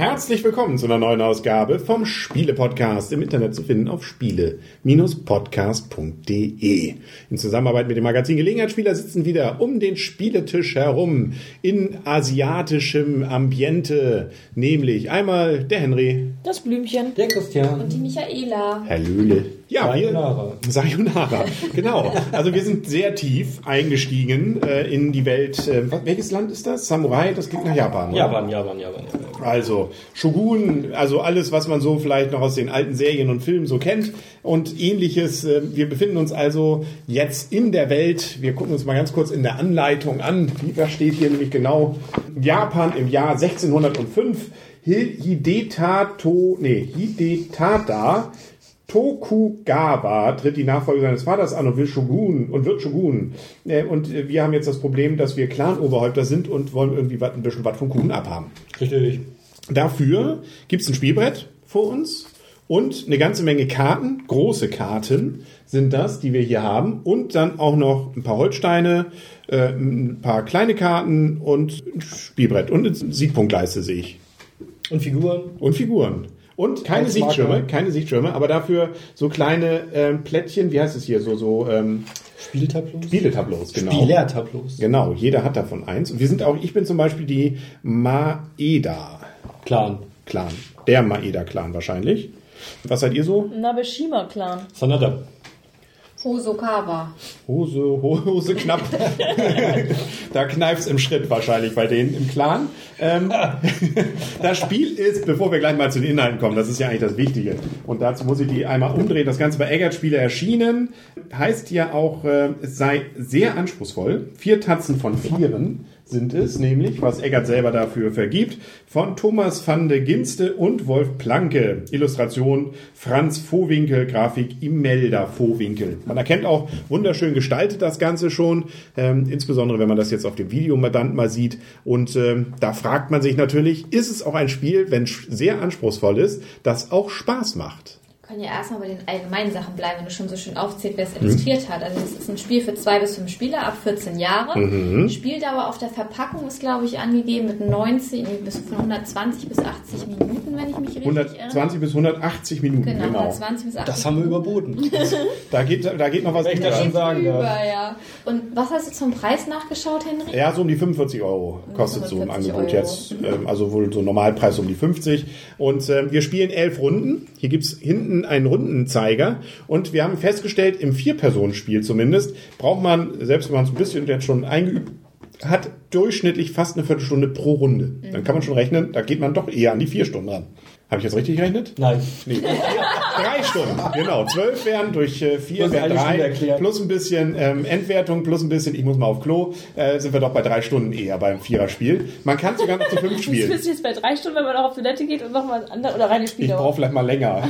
Herzlich willkommen zu einer neuen Ausgabe vom Spiele-Podcast im Internet zu finden auf spiele-podcast.de. In Zusammenarbeit mit dem Magazin Gelegenheitsspieler sitzen wieder um den Spieletisch herum in asiatischem Ambiente, nämlich einmal der Henry, Das Blümchen. Der Christian. Und die Michaela. Herr Löhle. Ja, wir, Sayonara. Sayonara, genau. Also wir sind sehr tief eingestiegen äh, in die Welt. Äh, welches Land ist das? Samurai, das klingt nach Japan. Japan, Japan, Japan. Japan. Also Shogun, also alles, was man so vielleicht noch aus den alten Serien und Filmen so kennt und ähnliches. Äh, Wir befinden uns also jetzt in der Welt. Wir gucken uns mal ganz kurz in der Anleitung an. Da steht hier nämlich genau Japan im Jahr 1605. Hi- Hidetato, nee, Hidetada Tokugawa tritt die Nachfolge seines Vaters an und will Shogun und wird Shogun. Äh, Und äh, wir haben jetzt das Problem, dass wir Clan-Oberhäupter sind und wollen irgendwie ein bisschen was vom Kuchen abhaben. Richtig. Dafür gibt's ein Spielbrett vor uns und eine ganze Menge Karten, große Karten sind das, die wir hier haben. Und dann auch noch ein paar Holzsteine, äh, ein paar kleine Karten und ein Spielbrett und eine Siegpunktleiste sehe ich. Und Figuren? Und Figuren. Und keine Als Sichtschirme, Marker. keine Sichtschirme, aber dafür so kleine ähm, Plättchen, wie heißt es hier, so, so ähm, Spieltableaus? Spieletableaus, genau. Spielertableaus. Genau, jeder hat davon eins. Und wir sind auch, ich bin zum Beispiel die Maeda. Clan. Clan. Der Maeda-Clan wahrscheinlich. Was seid ihr so? Nabeshima-Clan. Sanada. Hosokawa. Hose, Hose knapp. da kneift's im Schritt wahrscheinlich bei denen im Clan. Ähm, das Spiel ist, bevor wir gleich mal zu den Inhalten kommen, das ist ja eigentlich das Wichtige. Und dazu muss ich die einmal umdrehen. Das Ganze bei Eggert Spiele erschienen. Heißt ja auch, äh, es sei sehr anspruchsvoll. Vier Tatzen von Vieren sind es, nämlich, was Eggert selber dafür vergibt, von Thomas van de Ginste und Wolf Planke. Illustration Franz Vohwinkel, Grafik Imelda Vohwinkel. Man erkennt auch, wunderschön gestaltet das Ganze schon, ähm, insbesondere wenn man das jetzt auf dem Videoband mal sieht. Und ähm, da fragt man sich natürlich, ist es auch ein Spiel, wenn sehr anspruchsvoll ist, das auch Spaß macht? Können ja erstmal bei den allgemeinen Sachen bleiben, wenn du schon so schön aufzählt, wer es illustriert hat. Also es ist ein Spiel für zwei bis fünf Spieler ab 14 Jahre. Spieldauer auf der Verpackung ist, glaube ich, angegeben mit 90 nee, bis von 120 bis 80 Minuten, wenn ich mich richtig erinnere. 120 bis 180 Minuten, Genau, genau. 120 bis 80 Das haben wir überboten. Da geht, da geht noch was ich das drüber. schon sagen Über, darf. ja. Und was hast du zum Preis nachgeschaut, Henry? Ja, so um die 45 Euro kostet so 45 Angebot Euro. jetzt. Ähm, also wohl so Normalpreis um die 50. Und ähm, wir spielen elf Runden. Hier gibt's hinten einen Rundenzeiger. Und wir haben festgestellt, im Vier-Personen-Spiel zumindest, braucht man, selbst wenn man es ein bisschen jetzt schon eingeübt hat, durchschnittlich fast eine Viertelstunde pro Runde. Dann kann man schon rechnen, da geht man doch eher an die vier Stunden ran. Habe ich jetzt richtig gerechnet? Nein. Nee, drei Stunden, genau. Zwölf wären durch äh, vier Plus wären Stunde drei. Plus ein bisschen ähm, Endwertung, plus ein bisschen, ich muss mal auf Klo, äh, sind wir doch bei drei Stunden eher beim Viererspiel. Man kann sogar noch zu fünf spielen. bist du jetzt bei drei Stunden, wenn man auch auf Toilette geht und nochmal andere oder reine Ich Spiele. brauche vielleicht mal länger.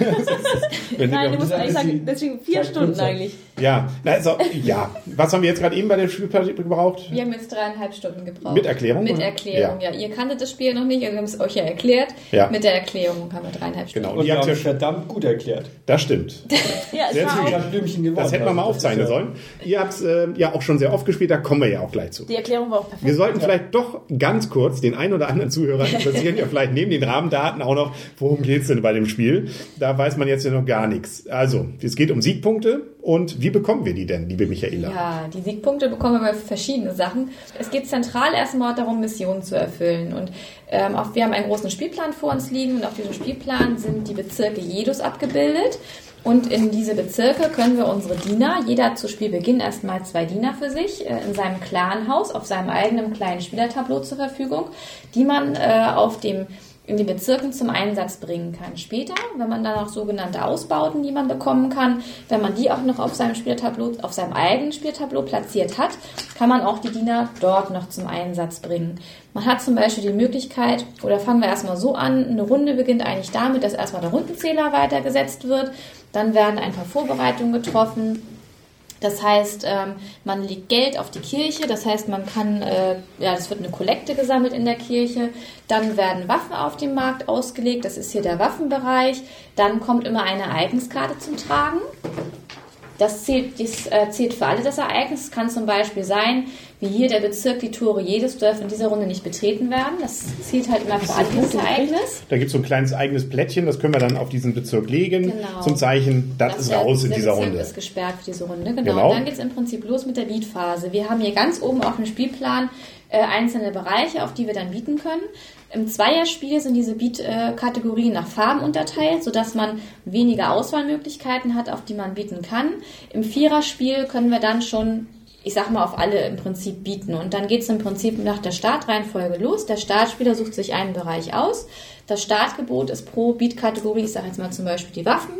Nein, du musst eigentlich sagen, deswegen vier Zeit Stunden eigentlich. Ja, also, ja. Was haben wir jetzt gerade eben bei der Spielpartie gebraucht? Wir haben jetzt dreieinhalb Stunden gebraucht. Mit Erklärung, Mit? Erklärung, ja. Ihr kanntet das Spiel noch nicht, also wir haben es euch ja erklärt. Ja. Mit der Erklärung haben wir dreieinhalb Stunden. Genau. Und ihr habt ja es verdammt gut erklärt. Das stimmt. Ja, es Sehr war auch, Das Blümchen gewonnen. Das hätten wir mal Also, aufzeichnen ja- sollen. Ihr habt äh, ja auch schon sehr oft gespielt, da kommen wir ja auch gleich zu. die Erklärung war auch perfekt. Wir sollten vielleicht doch ganz kurz den ein oder anderen Zuhörer interessieren, ja vielleicht neben den Rahmendaten auch noch, worum geht's denn bei dem Spiel? Da weiß man jetzt ja noch gar nichts. Also, es geht um Siegpunkte und wie bekommen wir die denn, liebe Michaela? Ja, die Siegpunkte bekommen wir für verschiedene Sachen. Es geht zentral erstmal darum, Missionen zu erfüllen. Und ähm, auch, wir haben einen großen Spielplan vor uns liegen und auf diesem Spielplan sind die Bezirke Jedus abgebildet. Und in diese Bezirke können wir unsere Diener, jeder zu Spielbeginn erstmal zwei Diener für sich, äh, in seinem Clanhaus auf seinem eigenen kleinen Spielertableau zur Verfügung, die man äh, auf dem in den Bezirken zum Einsatz bringen kann. Später, wenn man dann auch sogenannte Ausbauten, die man bekommen kann, wenn man die auch noch auf seinem Spieltableau, auf seinem eigenen Spieltableau platziert hat, kann man auch die Diener dort noch zum Einsatz bringen. Man hat zum Beispiel die Möglichkeit, oder fangen wir erstmal so an, eine Runde beginnt eigentlich damit, dass erstmal der Rundenzähler weitergesetzt wird, dann werden ein paar Vorbereitungen getroffen, Das heißt, ähm, man legt Geld auf die Kirche, das heißt, man kann, äh, ja, es wird eine Kollekte gesammelt in der Kirche, dann werden Waffen auf dem Markt ausgelegt, das ist hier der Waffenbereich, dann kommt immer eine Ereigniskarte zum Tragen. Das zählt, das äh, zählt für alle das Ereignis. Es kann zum Beispiel sein, wie hier der Bezirk, die Tore jedes dürfen in dieser Runde nicht betreten werden. Das zählt halt immer für alle dieses Ereignis. Da gibt es so ein kleines eigenes Plättchen, das können wir dann auf diesen Bezirk legen, Genau. zum Zeichen, das, ist der- raus in dieser Bezirk Runde. ist gesperrt für diese Runde, genau. Genau. Und dann geht es im Prinzip los mit der Beatphase. Wir haben hier ganz oben auf dem Spielplan äh, einzelne Bereiche, auf die wir dann bieten können. Im Zweierspiel sind diese Beat-Kategorien nach Farben unterteilt, sodass man weniger Auswahlmöglichkeiten hat, auf die man bieten kann. Im Viererspiel können wir dann schon ich sag mal, auf alle im Prinzip bieten. Und dann geht es im Prinzip nach der Startreihenfolge los. Der Startspieler sucht sich einen Bereich aus. Das Startgebot ist pro Beat-Kategorie, ich sage jetzt mal zum Beispiel die Waffen,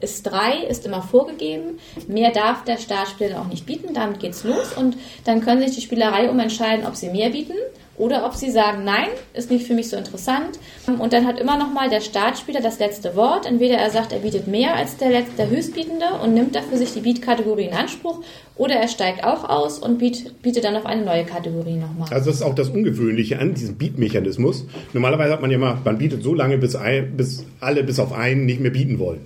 ist drei, ist immer vorgegeben. Mehr darf der Startspieler auch nicht bieten. Damit geht's los. Und dann können sich die Spielerei umentscheiden, ob sie mehr bieten oder ob sie sagen, nein, ist nicht für mich so interessant. Und dann hat immer noch mal der Startspieler das letzte Wort. Entweder er sagt, er bietet mehr als der, letzte, der Höchstbietende und nimmt dafür sich die Beat-Kategorie in Anspruch. Oder er steigt auch aus und biet, bietet dann auf eine neue Kategorie nochmal. Also das ist auch das Ungewöhnliche an diesem Beat-Mechanismus. Normalerweise hat man ja mal, man bietet so lange, bis, ein, bis alle bis auf einen nicht mehr bieten wollen.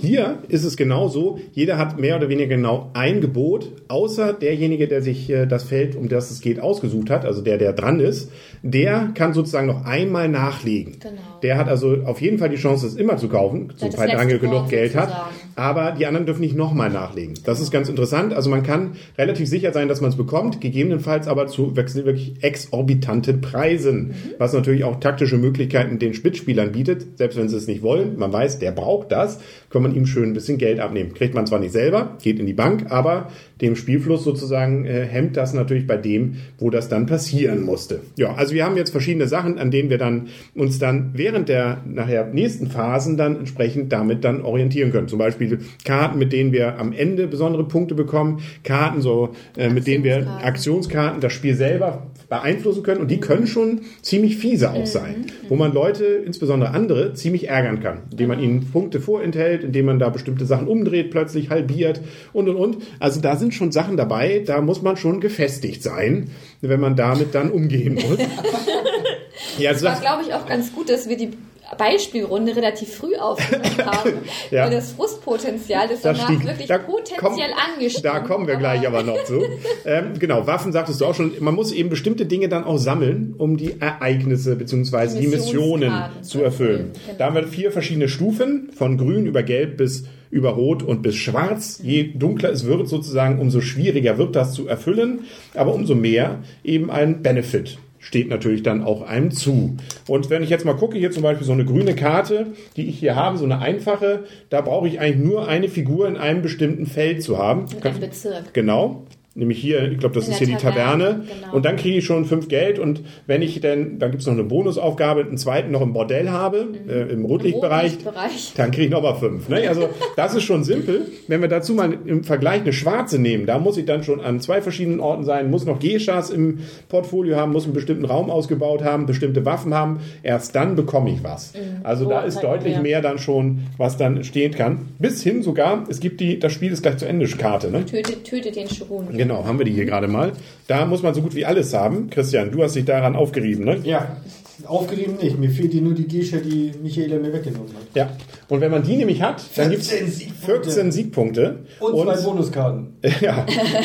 Hier ist es genauso. Jeder hat mehr oder weniger genau ein Gebot, außer derjenige, der sich äh, das Feld, um das es geht, ausgesucht hat, also der, der dran ist. Der kann sozusagen noch einmal nachlegen. Genau. Der hat also auf jeden Fall die Chance, es immer zu kaufen, sobald Angel genug Geld hat. Aber die anderen dürfen nicht nochmal nachlegen. Das ist ganz interessant. Also man kann relativ sicher sein, dass man es bekommt, gegebenenfalls aber zu wirklich exorbitanten Preisen, Mhm. was natürlich auch taktische Möglichkeiten den Spitzspielern bietet, selbst wenn sie es nicht wollen. Man weiß, der braucht das, kann man ihm schön ein bisschen Geld abnehmen. Kriegt man zwar nicht selber, geht in die Bank, aber dem Spielfluss sozusagen äh, hemmt das natürlich bei dem, wo das dann passieren musste. Ja, also wir haben jetzt verschiedene Sachen, an denen wir dann uns dann während der nachher nächsten Phasen dann entsprechend damit dann orientieren können. Zum Beispiel Karten, mit denen wir am Ende besondere Punkte bekommen, Karten so, äh, mit denen wir Aktionskarten. Aktionskarten das Spiel selber beeinflussen können und die können schon ziemlich fiese auch sein, wo man Leute, insbesondere andere, ziemlich ärgern kann, indem man ihnen Punkte vorenthält, indem man da bestimmte Sachen umdreht, plötzlich halbiert und und und. Also da sind schon Sachen dabei, da muss man schon gefestigt sein, wenn man damit dann umgehen muss. ja, also war, das, glaube ich, auch ganz gut, dass wir die Beispielrunde relativ früh aufgenommen haben. Ja. Weil das Frustpotenzial ist Das danach stieg. wirklich Da potenziell angestiegen. Da kommen wir gleich aber noch zu. Ähm, genau, Waffen sagtest du auch schon. Man muss eben bestimmte Dinge dann auch sammeln, um die Ereignisse bzw. die Missionen zu erfüllen. erfüllen, genau. Da haben wir vier verschiedene Stufen, von grün über gelb bis über rot und bis schwarz. Je dunkler es wird sozusagen, umso schwieriger wird das zu erfüllen, aber umso mehr eben ein Benefit steht natürlich dann auch einem zu. Und wenn ich jetzt mal gucke, hier zum Beispiel so eine grüne Karte, die ich hier habe, so eine einfache, da brauche ich eigentlich nur eine Figur in einem bestimmten Feld zu haben. Mit einem Bezirk. Genau. Nämlich hier, ich glaube, das In ist hier die Taverne. Genau. Und dann kriege ich schon fünf Geld. Und wenn ich denn, dann gibt es noch eine Bonusaufgabe, einen zweiten noch im Bordell habe, äh, im Rotlichtbereich, Rotlichtbereich. dann kriege ich nochmal fünf. Ne? Also das ist schon simpel. Wenn wir dazu mal im Vergleich eine schwarze nehmen, da muss ich dann schon an zwei verschiedenen Orten sein, muss noch Geschas im Portfolio haben, muss einen bestimmten Raum ausgebaut haben, bestimmte Waffen haben. Erst dann bekomme ich was. Also da Oh, ist zeig deutlich mir. mehr dann schon, was dann entstehen kann. Bis hin sogar, es gibt die, das Spiel ist gleich zu Ende, Karte. Ne? Tötet, tötet den Schurun. Genau, haben wir die hier gerade mal. Da muss man so gut wie alles haben. Christian, du hast dich daran aufgerieben, ne? Ja, aufgerieben nicht. Mir fehlt hier nur die Gesche, die Michaela mir weggenommen hat. Ja. Und wenn man die nämlich hat, dann gibt es 14 Siegpunkte. 14 Siegpunkte. Und, zwei Bonuskarten. ja,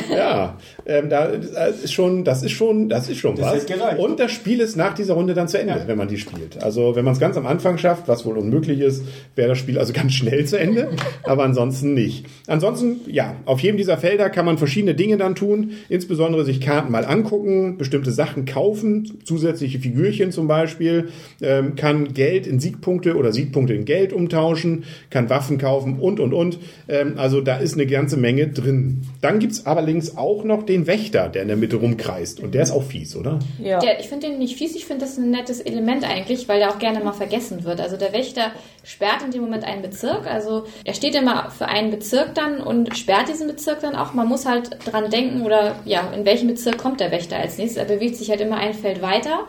ja. Ähm, da das ist schon, das ist schon, das ist schon Das was. Und das Spiel ist nach dieser Runde dann zu Ende, wenn man die spielt. Also wenn man es ganz am Anfang schafft, was wohl unmöglich ist, wäre das Spiel also ganz schnell zu Ende. aber ansonsten nicht. Ansonsten, ja, auf jedem dieser Felder kann man verschiedene Dinge dann tun. Insbesondere sich Karten mal angucken, bestimmte Sachen kaufen, zusätzliche Figürchen zum Beispiel, ähm, kann Geld in Siegpunkte oder Siegpunkte in Geld umtauschen, kann Waffen kaufen und und und. Ähm, also da ist eine ganze Menge drin. Dann gibt's allerdings auch noch den Wächter, der in der Mitte rumkreist. Und der ist auch fies, oder? Ja. Der, ich finde den nicht fies, ich finde das ein nettes Element eigentlich, weil der auch gerne mal vergessen wird. Also der Wächter sperrt in dem Moment einen Bezirk, also er steht immer für einen Bezirk dann und sperrt diesen Bezirk dann auch. Man muss halt dran denken oder ja, in welchen Bezirk kommt der Wächter als nächstes. Er bewegt sich halt immer ein Feld weiter.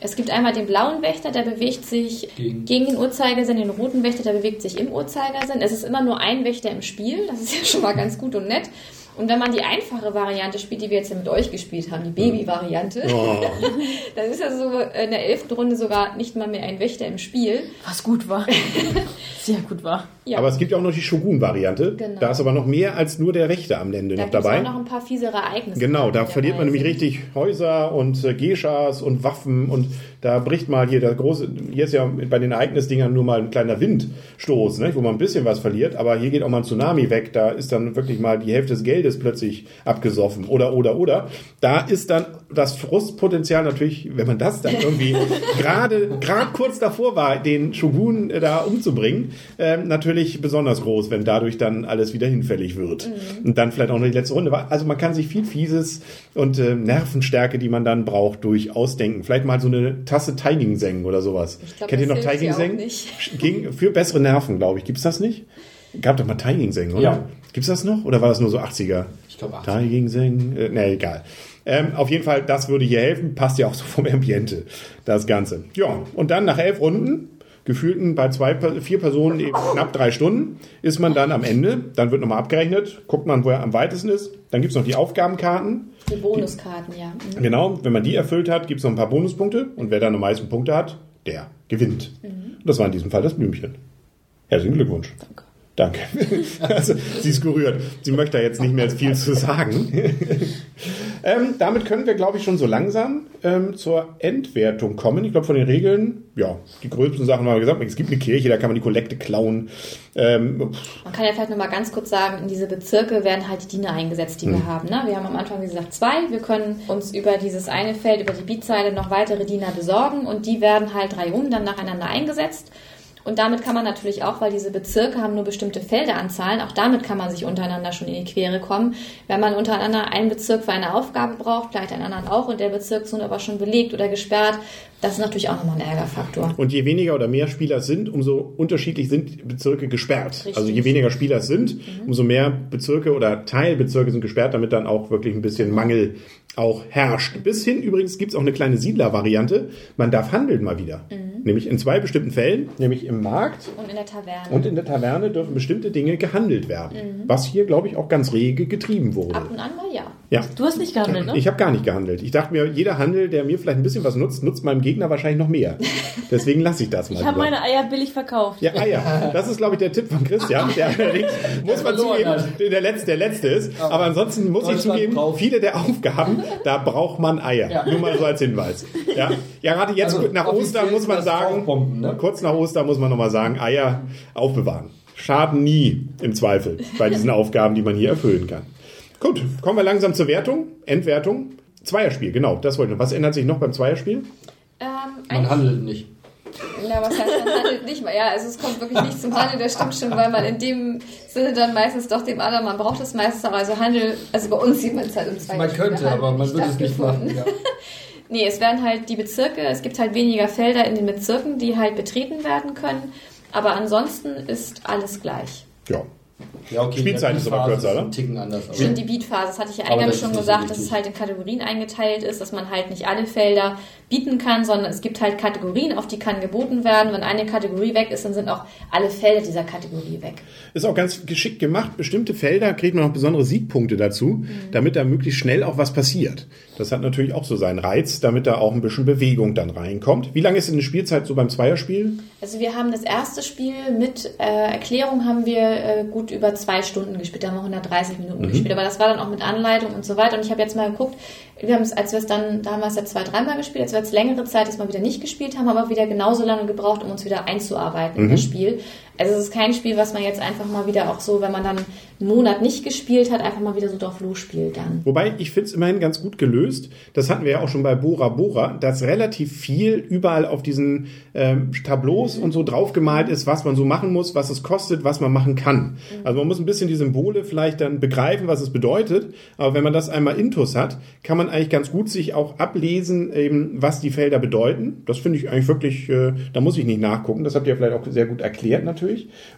Es gibt einmal den blauen Wächter, der bewegt sich Gegen. gegen, den Uhrzeigersinn, den roten Wächter, der bewegt sich im Uhrzeigersinn. Es ist immer nur ein Wächter im Spiel, das ist ja schon mal ganz gut und nett. Und wenn man die einfache Variante spielt, die wir jetzt ja mit euch gespielt haben, die Baby-Variante, Oh. dann ist ja so in der elften Runde sogar nicht mal mehr ein Wächter im Spiel. Was gut war. Sehr gut war. Ja. Aber es gibt ja auch noch die Shogun-Variante. Genau. Da ist aber noch mehr als nur der Wächter am Ende da noch dabei. auch noch ein paar fiesere Ereignisse. Genau, da verliert man nämlich richtig Häuser und äh, Geschas und Waffen und da bricht mal hier der große, hier ist ja bei den Ereignisdingern nur mal ein kleiner Windstoß, ne, wo man ein bisschen was verliert, aber hier geht auch mal ein Tsunami weg, da ist dann wirklich mal die Hälfte des Geldes plötzlich abgesoffen oder, oder, oder. Da ist dann das Frustpotenzial natürlich, wenn man das dann irgendwie gerade, gerade kurz davor war, den Shogun äh, da umzubringen, ähm, natürlich besonders groß, wenn dadurch dann alles wieder hinfällig wird. Und dann vielleicht auch noch die letzte Runde war. Also man kann sich viel Fieses und äh, Nervenstärke, die man dann braucht, durchaus denken. Vielleicht mal so eine Tasse Teigingseng oder sowas. Ich glaub, Kennt ihr noch Teigingseng? nicht. Gegen, für bessere Nerven, glaube ich. Gibt's das nicht? Gab doch mal Teigingseng, oder? Ja. Gibt's das noch? Oder war das nur so 80er? Ich glaube 80. Teigingseng? Äh, ne, egal. Ähm, auf jeden Fall, das würde hier helfen. Passt ja auch so vom Ambiente, das Ganze. Ja, und dann nach elf Runden, gefühlten bei zwei, vier Personen eben knapp drei Stunden, ist man dann am Ende. Dann wird nochmal abgerechnet, guckt man, wo er am weitesten ist. Dann gibt's noch die Aufgabenkarten. Die Bonuskarten, ja. Mhm. Genau, wenn man die erfüllt hat, gibt's noch ein paar Bonuspunkte. Und wer dann am meisten Punkte hat, der gewinnt. Und das war in diesem Fall das Blümchen. Herzlichen Glückwunsch. Danke. Danke. Also, sie ist gerührt. Sie möchte da jetzt nicht mehr viel zu sagen. ähm, damit können wir, glaube ich, schon so langsam ähm, zur Endwertung kommen. Ich glaube, von den Regeln, ja, die gröbsten Sachen haben wir gesagt. Es gibt eine Kirche, da kann man die Kollekte klauen. Ähm, Man kann ja vielleicht nochmal ganz kurz sagen, in diese Bezirke werden halt die Diener eingesetzt, die Mhm. wir haben. Ne? Wir haben am Anfang, wie gesagt, zwei. Wir können uns über dieses eine Feld, über die Beatzeile noch weitere Diener besorgen und die werden halt drei um dann nacheinander eingesetzt. Und damit kann man natürlich auch, weil diese Bezirke haben nur bestimmte Felderanzahlen, auch damit kann man sich untereinander schon in die Quere kommen. Wenn man untereinander einen Bezirk für eine Aufgabe braucht, vielleicht einen anderen auch und der Bezirk ist nun aber schon belegt oder gesperrt, das ist natürlich auch nochmal ein Ärgerfaktor. Und je weniger oder mehr Spieler sind, umso unterschiedlich sind Bezirke gesperrt. Richtig. Also je weniger Spieler es sind, umso mehr Bezirke oder Teilbezirke sind gesperrt, damit dann auch wirklich ein bisschen Mangel auch herrscht. Bis hin übrigens gibt es auch eine kleine Siedler-Variante. Man darf handeln mal wieder. Nämlich in zwei bestimmten Fällen, nämlich im Markt Und in der Taverne. und in der Taverne dürfen bestimmte Dinge gehandelt werden. Was hier, glaube ich, auch ganz rege getrieben wurde. Ab und an mal ja. Ja. Du hast nicht gehandelt, ne? Ich habe gar nicht gehandelt. Ich dachte mir, jeder Handel, der mir vielleicht ein bisschen was nutzt, nutzt meinem Gegner wahrscheinlich noch mehr. Deswegen lasse ich das mal. Ich habe meine Eier billig verkauft. Ja, Eier. Das ist, glaube ich, der Tipp von Christian, der allerdings, muss man zugeben, der letzte, der letzte ist. Aber ansonsten muss ich zugeben, viele der Aufgaben, da braucht man Eier. Ja. Nur mal so als Hinweis. Ja, ja gerade jetzt Also, nach Ostern muss man sagen, ne? kurz nach Ostern muss man nochmal sagen, Eier aufbewahren. Schaden nie im Zweifel bei diesen Aufgaben, die man hier erfüllen kann. Gut, kommen wir langsam zur Wertung, Endwertung. Zweierspiel, genau, das wollte ich noch. Was ändert sich noch beim Zweierspiel? Ähm, Man handelt nicht. Ja, was heißt, man handelt nicht mal. Ja, also es kommt wirklich nicht zum Handel, das stimmt schon, weil man in dem Sinne dann meistens doch dem anderen, man braucht es meistens auch. Also Handel, also bei uns sieht man es halt im zweiten Man könnte, aber man würde es nicht machen. Ja. Nee, es werden halt die Bezirke, es gibt halt weniger Felder in den Bezirken, die halt betreten werden können. Aber ansonsten ist alles gleich. Ja, Ja, okay, Spielzeit die ist aber kürzer, oder? Ticken anders. Stimmt, die Beatphase, das hatte ich ja eingangs schon gesagt, dass es halt in Kategorien eingeteilt ist, dass man halt nicht alle Felder bieten kann, sondern es gibt halt Kategorien, auf die kann geboten werden. Wenn eine Kategorie weg ist, dann sind auch alle Felder dieser Kategorie weg. Ist auch ganz geschickt gemacht. Bestimmte Felder kriegt man noch besondere Siegpunkte dazu, damit da möglichst schnell auch was passiert. Das hat natürlich auch so seinen Reiz, damit da auch ein bisschen Bewegung dann reinkommt. Wie lange ist denn eine Spielzeit so beim Zweierspiel? Also wir haben das erste Spiel mit äh, Erklärung haben wir äh, gut über zwei Stunden gespielt, da haben wir 130 Minuten Mhm. gespielt, aber das war dann auch mit Anleitung und so weiter. Und ich habe jetzt mal geguckt, wir haben es, als wir es dann, da haben wir es ja zwei, dreimal gespielt, als wir jetzt längere Zeit das mal wieder nicht gespielt haben, aber wieder genauso lange gebraucht, um uns wieder einzuarbeiten Mhm. in das Spiel. Also es ist kein Spiel, was man jetzt einfach mal wieder auch so, wenn man dann einen Monat nicht gespielt hat, einfach mal wieder so drauf losspielt dann. Wobei, ich finde es immerhin ganz gut gelöst. Das hatten wir ja auch schon bei Bora Bora, dass relativ viel überall auf diesen ähm, Tableaus und so draufgemalt ist, was man so machen muss, was es kostet, was man machen kann. Also man muss ein bisschen die Symbole vielleicht dann begreifen, was es bedeutet. Aber wenn man das einmal intus hat, kann man eigentlich ganz gut sich auch ablesen, eben, was die Felder bedeuten. Das finde ich eigentlich wirklich, äh, da muss ich nicht nachgucken. Das habt ihr vielleicht auch sehr gut erklärt natürlich.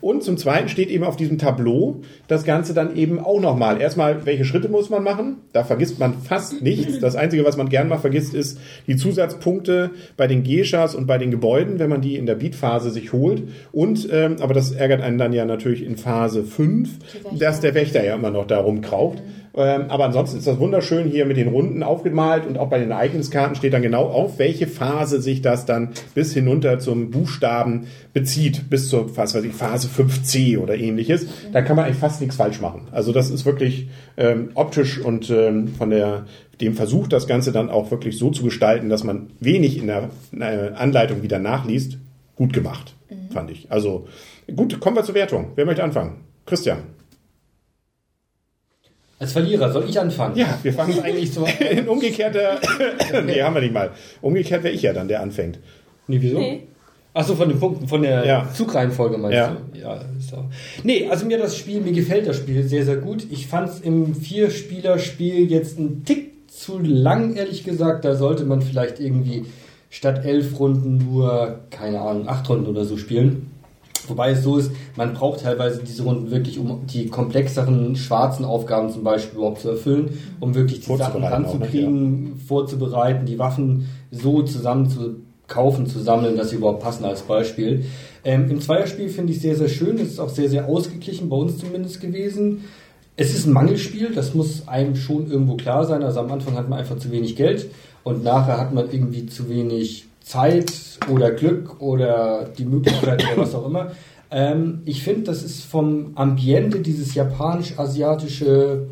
Und zum Zweiten steht eben auf diesem Tableau das Ganze dann eben auch nochmal. Erstmal, welche Schritte muss man machen? Da vergisst man fast nichts. Das Einzige, was man gern mal vergisst, ist die Zusatzpunkte bei den Geschas und bei den Gebäuden, wenn man die in der Beatphase sich holt. Und, ähm, aber das ärgert einen dann ja natürlich in Phase 5, Die Wächter. dass der Wächter ja immer noch da rumkraucht. Ähm, aber ansonsten ist das wunderschön hier mit den Runden aufgemalt und auch bei den Ereigniskarten steht dann genau auf, welche Phase sich das dann bis hinunter zum Buchstaben bezieht, bis zur was weiß ich, Phase 5c oder ähnliches. Da kann man eigentlich fast nichts falsch machen. Also das ist wirklich ähm, optisch und ähm, von der dem Versuch, das Ganze dann auch wirklich so zu gestalten, dass man wenig in der äh, Anleitung wieder nachliest, gut gemacht, fand ich. Also gut, kommen wir zur Wertung. Wer möchte anfangen? Christian. Als Verlierer soll ich anfangen? Ja, wir fangen eigentlich so in umgekehrter. nee, haben wir nicht mal. Umgekehrt wäre ich ja dann, der anfängt. Nee, wieso? Nee. Achso, von den Punkten, von der Ja. Zugreihenfolge meinst Ja. du? Ja, ist auch. Nee, also mir das Spiel, mir gefällt das Spiel sehr, sehr gut. Ich fand es im Vier-Spieler-Spiel jetzt ein Tick zu lang, ehrlich gesagt. Da sollte man vielleicht irgendwie statt elf Runden nur, keine Ahnung, acht Runden oder so spielen. Wobei es so ist, man braucht teilweise diese Runden wirklich, um die komplexeren schwarzen Aufgaben zum Beispiel überhaupt zu erfüllen, um wirklich die Sachen ne? ranzukriegen, vorzubereiten, die Waffen so zusammen zu kaufen, zu sammeln, dass sie überhaupt passen als Beispiel. Ähm, Im Zweierspiel finde ich sehr, sehr schön. Es ist auch sehr, sehr ausgeglichen, bei uns zumindest gewesen. Es ist ein Mangelspiel, das muss einem schon irgendwo klar sein. Also am Anfang hat man einfach zu wenig Geld und nachher hat man irgendwie zu wenig Zeit oder Glück oder die Möglichkeit oder was auch immer. Ähm, ich finde, das ist vom Ambiente dieses japanisch-asiatische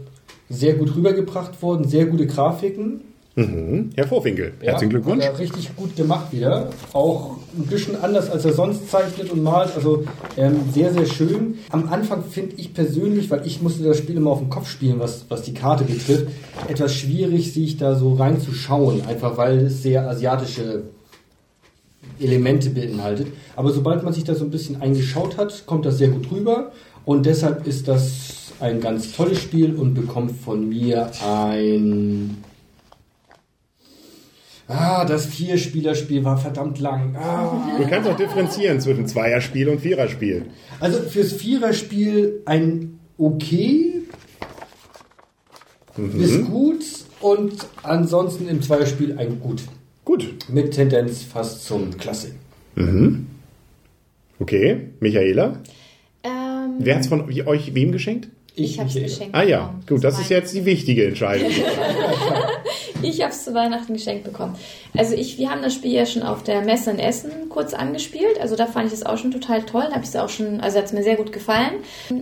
sehr gut rübergebracht worden, sehr gute Grafiken. Mhm. Herr Vorwinkel, herzlichen Ja, Glückwunsch. Hat er richtig gut gemacht wieder. Auch ein bisschen anders, als er sonst zeichnet und malt. Also ähm, sehr, sehr schön. Am Anfang finde ich persönlich, weil ich musste das Spiel immer auf den Kopf spielen, was, was die Karte betrifft, etwas schwierig, sich da so reinzuschauen. Einfach weil es sehr asiatische Elemente beinhaltet. Aber sobald man sich da so ein bisschen eingeschaut hat, kommt das sehr gut rüber. Und deshalb ist das ein ganz tolles Spiel und bekommt von mir ein Ah, das Vierspielerspiel war verdammt lang. Ah. Du kannst auch differenzieren zwischen Zweierspiel und Viererspiel. Also fürs Viererspiel ein okay bis gut und ansonsten im Zweierspiel ein gut. Gut. Mit Tendenz fast zum Klasse. Okay. Michaela, Ähm, wer hat es von euch wem geschenkt? ich habe es geschenkt Ah ja, gut, das Zu ist jetzt die wichtige Entscheidung. Ich habe es zu Weihnachten geschenkt bekommen. Also ich, wir haben das Spiel ja schon auf der Messe in Essen kurz angespielt. Also da fand ich es auch schon total toll. Da habe ich es auch schon, also hat es mir sehr gut gefallen.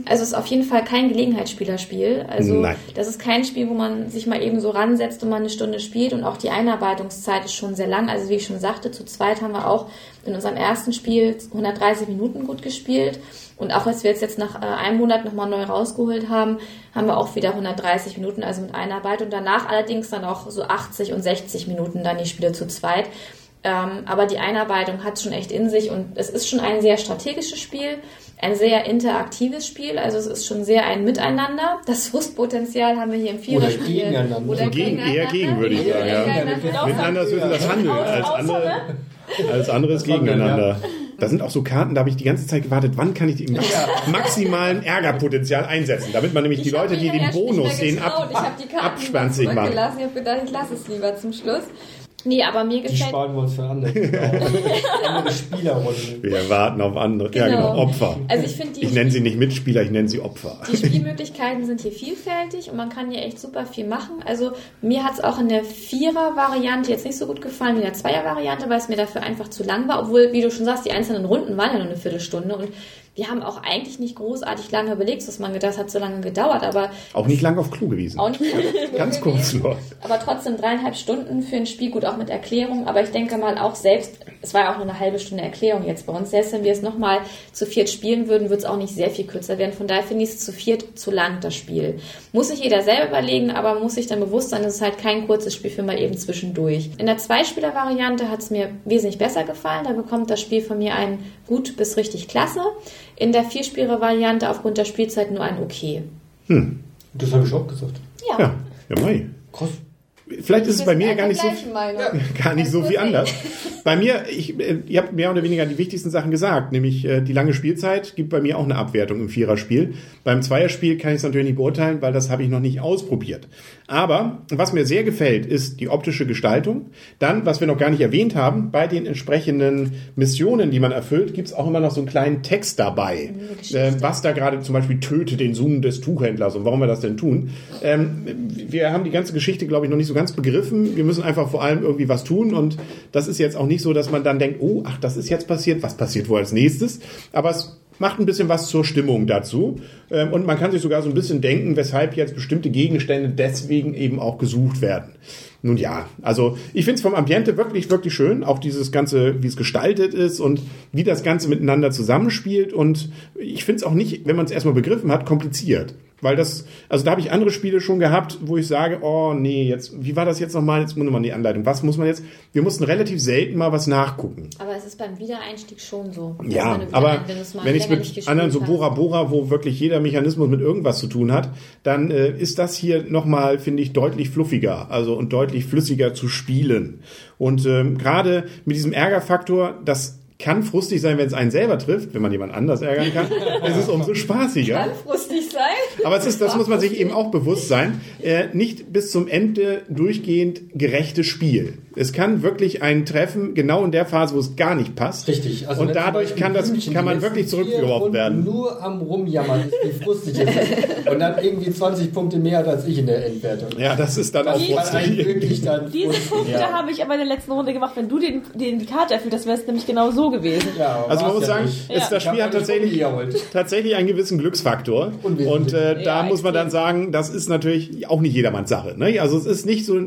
Also es ist auf jeden Fall kein Gelegenheitsspielerspiel. Also Nein. das ist kein Spiel, wo man sich mal eben so ransetzt und mal eine Stunde spielt. Und auch die Einarbeitungszeit ist schon sehr lang. Also wie ich schon sagte, zu zweit haben wir auch in unserem ersten Spiel 130 Minuten gut gespielt. Und auch als wir jetzt, jetzt nach äh, einem Monat nochmal neu rausgeholt haben, haben wir auch wieder 130 Minuten, also mit Einarbeitung. Danach allerdings dann auch so 80 und 60 Minuten dann die Spiele zu zweit. Ähm, aber die Einarbeitung hat schon echt in sich und es ist schon ein sehr strategisches Spiel, ein sehr interaktives Spiel. Also es ist schon sehr ein Miteinander. Das Frustpotenzial haben wir hier im Viererspiel. gegeneinander. Oder Gegen, eher gegen, würde ich sagen. Ja. gegeneinander. Miteinander ist das Handeln. Als andere, als anderes gegeneinander. Da sind auch so Karten, da habe ich die ganze Zeit gewartet, wann kann ich die im max maximalen Ärgerpotenzial einsetzen, damit man nämlich die Ich hab Leute, die den Bonus, mehr den getraut. ab, ich habe die Karten abschwanzig machen. zurückgelassen. Ich habe gedacht, ich lasse es lieber zum Schluss. Nee, aber mir Die gefällt sparen wir uns für andere. andere Spielerrunden. Wir warten auf andere. Ja, Genau. genau, Opfer. Also ich finde die Ich nenne sie nicht Mitspieler, ich nenne sie Opfer. Die Spielmöglichkeiten sind hier vielfältig und man kann hier echt super viel machen. Also mir hat es auch in der Vierer-Variante jetzt nicht so gut gefallen wie in der Zweier-Variante, weil es mir dafür einfach zu lang war. Obwohl, wie du schon sagst, die einzelnen Runden waren ja nur eine Viertelstunde und wir haben auch eigentlich nicht großartig lange überlegt, was man gedacht hat, so lange gedauert, aber Auch nicht lang auf Klo gewesen. auch nicht Ganz kurz nur. aber trotzdem dreieinhalb Stunden für ein Spiel, gut auch mit Erklärung. Aber ich denke mal auch selbst, es war ja auch nur eine halbe Stunde Erklärung jetzt bei uns. Selbst wenn wir es nochmal zu viert spielen würden, wird es auch nicht sehr viel kürzer werden. Von daher finde ich es zu viert zu lang, das Spiel. Muss sich jeder selber überlegen, aber muss sich dann bewusst sein, es ist halt kein kurzes Spiel für mal eben zwischendurch. In der Zweispieler-Variante hat es mir wesentlich besser gefallen. Da bekommt das Spiel von mir ein gut bis richtig klasse. In der Vierspieler-Variante aufgrund der Spielzeit nur ein okay. Das habe ich auch gesagt. Ja. Ja, ja, mei. Krass. Vielleicht ist es bei mir gar nicht so gar nicht so viel anders. Bei mir, ich, äh, ihr habt mehr oder weniger die wichtigsten Sachen gesagt, nämlich äh, die lange Spielzeit gibt bei mir auch eine Abwertung im Viererspiel. Beim Zweierspiel kann ich es natürlich nicht beurteilen, weil das habe ich noch nicht ausprobiert. Aber was mir sehr gefällt, ist die optische Gestaltung. Dann, was wir noch gar nicht erwähnt haben, bei den entsprechenden Missionen, die man erfüllt, gibt es auch immer noch so einen kleinen Text dabei, äh, was da gerade zum Beispiel töte den Sohn des Tuchhändlers und warum wir das denn tun. Ähm, wir haben die ganze Geschichte, glaube ich, noch nicht so ganz begriffen. Wir müssen einfach vor allem irgendwie was tun und das ist jetzt auch nicht so, dass man dann denkt, oh, ach, das ist jetzt passiert, was passiert wohl als nächstes? Aber es macht ein bisschen was zur Stimmung dazu. Ähm, Und man kann sich sogar so ein bisschen denken, weshalb jetzt bestimmte Gegenstände deswegen eben auch gesucht werden. Nun ja, also ich finde es vom Ambiente wirklich, wirklich schön. Auch dieses Ganze, wie es gestaltet ist und wie das Ganze miteinander zusammenspielt. Und ich finde es auch nicht, wenn man es erstmal begriffen hat, kompliziert. Weil das, also da habe ich andere Spiele schon gehabt, wo ich sage, oh nee, jetzt, wie war das jetzt nochmal? Jetzt muss man die Anleitung. Was muss man jetzt? Wir mussten relativ selten mal was nachgucken. Aber es ist beim Wiedereinstieg schon so. Ja, aber wenn, ich mit anderen so. Bora Bora, wo wirklich jeder Mechanismus mit irgendwas zu tun hat, dann äh, ist das hier nochmal, finde ich, deutlich fluffiger, also und deutlich flüssiger zu spielen. Und ähm, gerade mit diesem Ärgerfaktor, das kann frustig sein, wenn es einen selber trifft, wenn man jemand anders ärgern kann, ist es umso spaßiger. Kann frustig sein. Aber es ist, das muss man sich eben auch bewusst sein, äh, nicht bis zum Ende durchgehend gerechtes Spiel. Es kann wirklich ein Treffen genau in der Phase, wo es gar nicht passt. Richtig. Also und dadurch kann das, kann man wirklich zurückgeworfen werden. Nur am Rumjammern ist, wie frustig es ist. Und dann irgendwie 20 Punkte mehr hat als ich in der Endwertung. Ja, das ist dann auch Das einen frustig. dann Diese frustig, Punkte ja. habe ich aber in der letzten Runde gemacht. Wenn du den, den die Karte erfüllt hast, wäre es nämlich genau so gewesen. Ja, Also man muss ja sagen, ist, das Spiel hat tatsächlich, tatsächlich einen gewissen Glücksfaktor. Und äh, da Ja, muss man dann sagen, das ist natürlich auch nicht jedermanns Sache. Ne? Also es ist nicht so,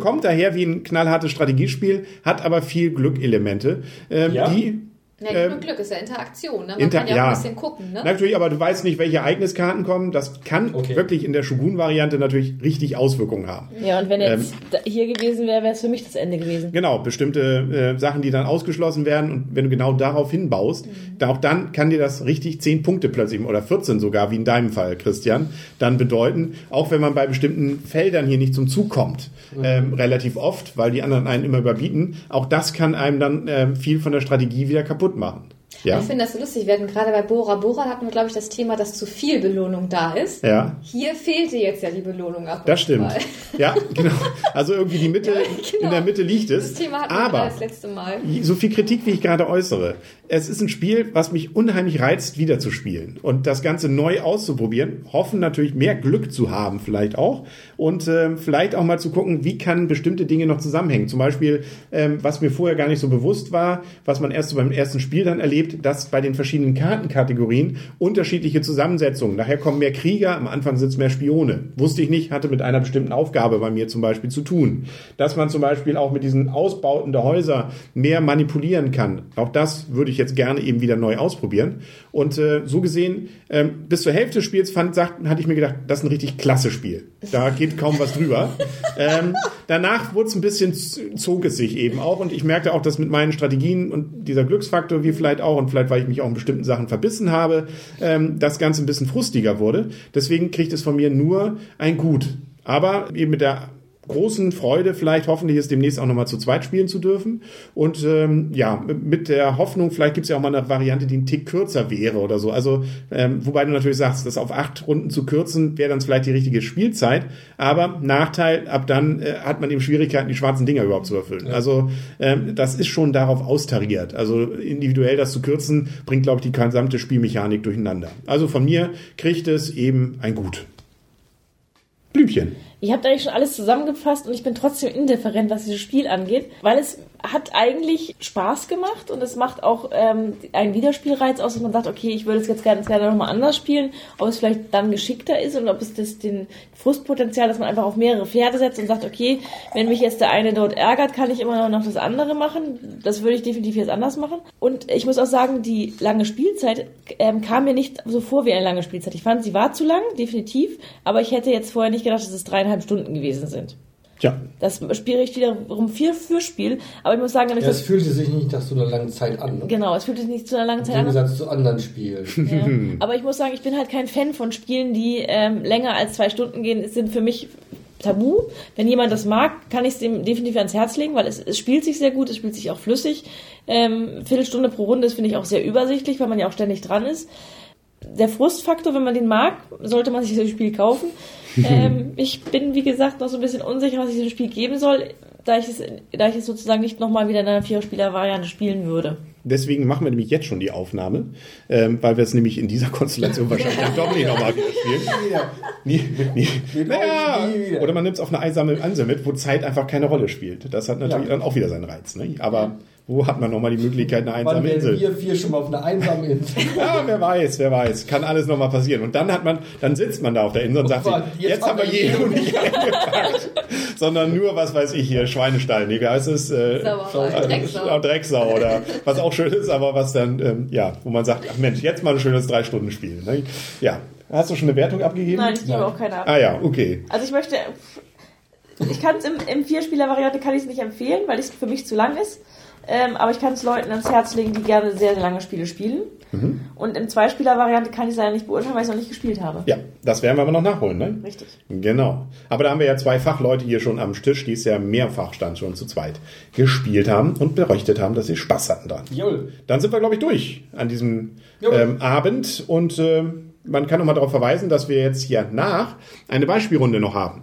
kommt daher wie ein knallhartes Strategiespiel, hat aber viel Glückelemente, ähm, Ja. die Ja, nicht Ähm, nur Glück, ist ja Interaktion. Ne? Man Inter- kann ja auch ja. ein bisschen gucken. Ne? Natürlich, aber du weißt nicht, welche Ereigniskarten kommen. Das kann Okay. wirklich in der Shogun-Variante natürlich richtig Auswirkungen haben. Ja, und wenn jetzt Ähm. hier gewesen wäre, wäre es für mich das Ende gewesen. Genau, bestimmte äh, Sachen, die dann ausgeschlossen werden und wenn du genau darauf hinbaust, da auch dann kann dir das richtig 10 Punkte plötzlich oder 14 sogar, wie in deinem Fall, Christian, dann bedeuten, auch wenn man bei bestimmten Feldern hier nicht zum Zug kommt, ähm, relativ oft, weil die anderen einen immer überbieten, auch das kann einem dann ähm, viel von der Strategie wieder kaputt machen. Ja, Ich finde das so lustig. Wir hatten gerade bei Bora Bora hatten wir, glaube ich, das Thema, dass zu viel Belohnung da ist. ja. Hier fehlte jetzt ja die Belohnung ab. Das stimmt. Mal. Ja, genau. Also irgendwie die Mitte, genau. in der Mitte liegt Das es. Thema hatten wir Aber gerade das letzte Mal. so viel Kritik, wie ich gerade äußere. Es ist ein Spiel, was mich unheimlich reizt, wieder zu spielen und das Ganze neu auszuprobieren. Hoffen natürlich mehr Glück zu haben, vielleicht auch. Und ähm, vielleicht auch mal zu gucken, wie kann bestimmte Dinge noch zusammenhängen. Zum Beispiel, ähm, was mir vorher gar nicht so bewusst war, was man erst so beim ersten Spiel dann erlebt, dass bei den verschiedenen Kartenkategorien unterschiedliche Zusammensetzungen. Nachher kommen mehr Krieger, am Anfang sind es mehr Spione. Wusste ich nicht, hatte mit einer bestimmten Aufgabe bei mir zum Beispiel zu tun. Dass man zum Beispiel auch mit diesen Ausbauten der Häuser mehr manipulieren kann. Auch das würde ich jetzt gerne eben wieder neu ausprobieren. Und äh, so gesehen, ähm, bis zur Hälfte des Spiels fand, sagt, hatte ich mir gedacht, das ist ein richtig klasse Spiel. Da geht kaum was drüber. ähm, danach wurde es ein bisschen, zog es sich eben auch. Und ich merkte auch, dass mit meinen Strategien und dieser Glücksfaktor, wie vielleicht auch, und vielleicht weil ich mich auch in bestimmten Sachen verbissen habe, ähm, das Ganze ein bisschen frustiger wurde. Deswegen kriegt es von mir nur ein Gut. Aber eben mit der großen Freude, vielleicht hoffentlich es demnächst auch nochmal zu zweit spielen zu dürfen. Und ähm, ja, mit der Hoffnung, vielleicht gibt es ja auch mal eine Variante, die ein Tick kürzer wäre oder so. Also, ähm, wobei du natürlich sagst, das auf acht Runden zu kürzen, wäre dann vielleicht die richtige Spielzeit. Aber Nachteil, ab dann äh, hat man eben Schwierigkeiten, die schwarzen Dinger überhaupt zu erfüllen. Also, ähm, das ist schon darauf austariert. Also, individuell das zu kürzen, bringt, glaube ich, die gesamte Spielmechanik durcheinander. Also, von mir kriegt es eben ein Gut. Blümchen. Ich habe eigentlich schon alles zusammengefasst und ich bin trotzdem indifferent, was dieses Spiel angeht, weil es hat eigentlich Spaß gemacht und es macht auch ähm, einen Wiederspielreiz aus, dass man sagt, okay, ich würde es jetzt gerne, gerne nochmal anders spielen, ob es vielleicht dann geschickter ist und ob es das den Frustpotenzial, dass man einfach auf mehrere Pferde setzt und sagt, okay, wenn mich jetzt der eine dort ärgert, kann ich immer noch das andere machen. Das würde ich definitiv jetzt anders machen. Und ich muss auch sagen, die lange Spielzeit ähm, kam mir nicht so vor wie eine lange Spielzeit. Ich fand, sie war zu lang, definitiv, aber ich hätte jetzt vorher nicht gedacht, dass es dreieinhalb Stunden gewesen sind. Tja, Das riecht wiederum viel für Spiel, aber ich muss sagen, Ja, es fühlte sich nicht nach so einer langen Zeit an. Ne? genau, es fühlt sich nicht zu einer langen Im Zeit an. Gegensatz zu anderen Spielen. Ja. Aber ich muss sagen, ich bin halt kein Fan von Spielen, die ähm, länger als zwei Stunden gehen. Es sind für mich tabu. Wenn jemand das mag, kann ich es dem definitiv ans Herz legen, weil es, es spielt sich sehr gut, es spielt sich auch flüssig. Ähm, Viertelstunde pro Runde ist, finde ich, auch sehr übersichtlich, weil man ja auch ständig dran ist. Der Frustfaktor, wenn man den mag, sollte man sich das Spiel kaufen. ähm, ich bin, wie gesagt, noch so ein bisschen unsicher, was ich diesem Spiel geben soll, da ich es, da ich es sozusagen nicht nochmal wieder in einer Vierspieler-Variante spielen würde. Deswegen machen wir nämlich jetzt schon die Aufnahme, ähm, weil wir es nämlich in dieser Konstellation wahrscheinlich dann doch nicht nochmal wieder spielen. Nie, nie. Naja, glauben nie wieder. oder man nimmt es auf eine einsame Insel mit, wo Zeit einfach keine Rolle spielt. Das hat natürlich Ja. dann auch wieder seinen Reiz. Ne? Aber wo hat man nochmal die Möglichkeit, eine Wann einsame werden Insel? wir vier schon mal auf einer einsamen Insel? Ja, wer weiß, wer weiß. Kann alles nochmal passieren. Und dann hat man, dann sitzt man da auf der Insel und sagt sich, jetzt, jetzt haben wir Jeno nicht eingepackt. Sondern nur, was weiß ich hier, Schweinestall. Nee, wie heißt es? Äh, Sauerei, äh, Drecksau. Drecksau oder was auch schön ist, aber was dann, ähm, ja, wo man sagt, ach Mensch, jetzt mal ein schönes Drei-Stunden-Spiel. Ne? Ja. Hast du schon eine Wertung abgegeben? Nein, ich gebe auch keine ab. Ah ja, okay. Also ich möchte, ich kann es im, im Vierspieler-Variante kann ich es nicht empfehlen, weil es für mich zu lang ist. Ähm, aber ich kann es Leuten ans Herz legen, die gerne sehr, sehr lange Spiele spielen. Und im Zweispieler-Variante kann ich es leider nicht beurteilen, weil ich es noch nicht gespielt habe. Ja, das werden wir aber noch nachholen, ne? Richtig. Genau. Aber da haben wir ja zwei Fachleute hier schon am Tisch, die es ja mehrfach stand schon zu zweit gespielt haben und berichtet haben, dass sie Spaß hatten dran. Joll. Dann sind wir, glaube ich, durch an diesem Jawohl. ähm, Abend und ähm, man kann nochmal darauf verweisen, dass wir jetzt hier nach eine Beispielrunde noch haben.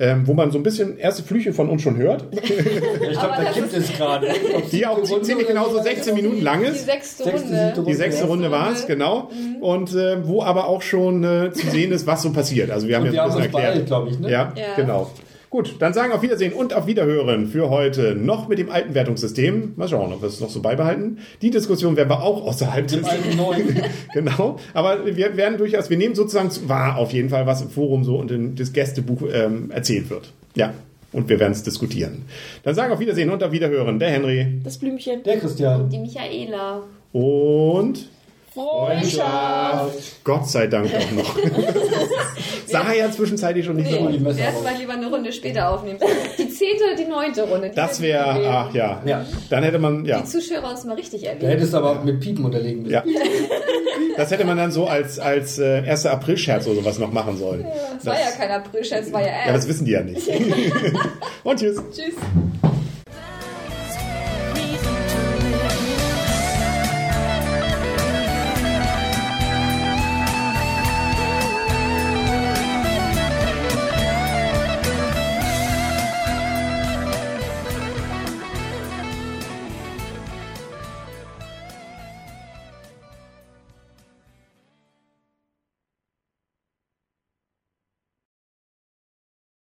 Ähm, wo man so ein bisschen erste Flüche von uns schon hört, Ja, ich glaube, da kippt ist- es gerade. die auch ziemlich genau so 16 Minuten lang Die ist. sechste Sechste, Runde. siebte Die sechste Runde war es, genau. Und äh, wo aber auch schon äh, zu sehen ist, was so passiert. Also wir haben Und jetzt wir ein bisschen erklärt. glaube ich, ne? Ja, Ja. genau. Gut, dann sagen auf Wiedersehen und auf Wiederhören für heute noch mit dem alten Wertungssystem. Mal schauen, ob wir es noch so beibehalten. Die Diskussion werden wir auch außerhalb Dem des alten neuen. genau. Aber wir werden durchaus, wir nehmen sozusagen wahr auf jeden Fall, was im Forum so und in das Gästebuch ähm, erzählt wird. Ja. Und wir werden es diskutieren. Dann sagen auf Wiedersehen und auf Wiederhören der Henry Das Blümchen. Der Christian. Die Michaela. und Freundschaft. Gott sei Dank auch noch. Sah ja zwischenzeitlich schon nicht so die gut. Messer Erst raus. mal lieber eine Runde später aufnehmen. Die zehnte, die neunte Runde. Die Das wäre, ach ja. Ja. Dann hätte man, ja. Die Zuschauer uns mal richtig Da erlebt. hättest du aber mit Piepen unterlegen müssen. Ja. Das hätte man dann so als, als äh, 1. April-Scherz oder sowas noch machen sollen. Das war ja kein April-Scherz, war ja Ja, ernst. das wissen die ja nicht. Und tschüss. Tschüss.